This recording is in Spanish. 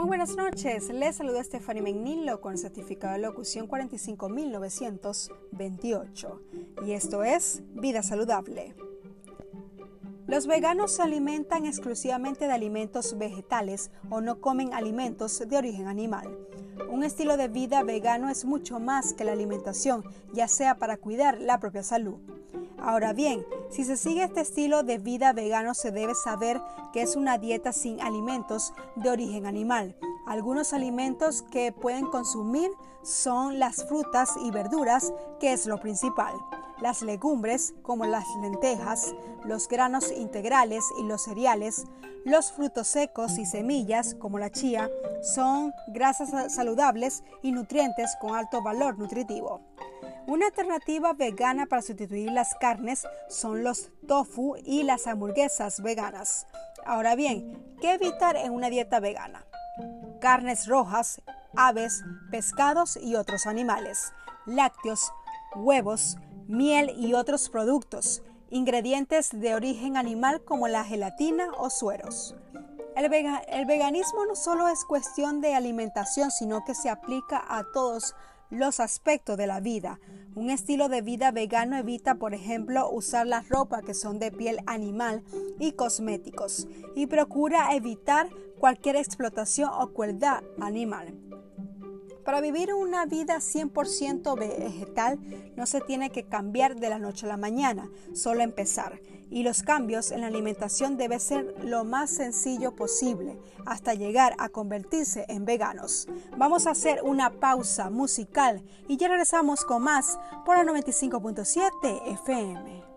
Muy buenas noches, les saluda Stephanie Menilo con certificado de locución 45928 y esto es Vida Saludable. Los veganos se alimentan exclusivamente de alimentos vegetales o no comen alimentos de origen animal. Un estilo de vida vegano es mucho más que la alimentación, ya sea para cuidar la propia salud. Ahora bien, si se sigue este estilo de vida vegano se debe saber que es una dieta sin alimentos de origen animal. Algunos alimentos que pueden consumir son las frutas y verduras, que es lo principal. Las legumbres, como las lentejas, los granos integrales y los cereales, los frutos secos y semillas, como la chía, son grasas saludables y nutrientes con alto valor nutritivo. Una alternativa vegana para sustituir las carnes son los tofu y las hamburguesas veganas. Ahora bien, ¿qué evitar en una dieta vegana? Carnes rojas, aves, pescados y otros animales, lácteos, huevos, miel y otros productos, ingredientes de origen animal como la gelatina o sueros. El, veganismo no solo es cuestión de alimentación, sino que se aplica a todos los aspectos de la vida. Un estilo de vida vegano evita, por ejemplo, usar la ropa que son de piel animal y cosméticos y procura evitar cualquier explotación o crueldad animal. Para vivir una vida 100% vegetal no se tiene que cambiar de la noche a la mañana, solo empezar. Y los cambios en la alimentación deben ser lo más sencillo posible hasta llegar a convertirse en veganos. Vamos a hacer una pausa musical y ya regresamos con más por la 95.7 FM.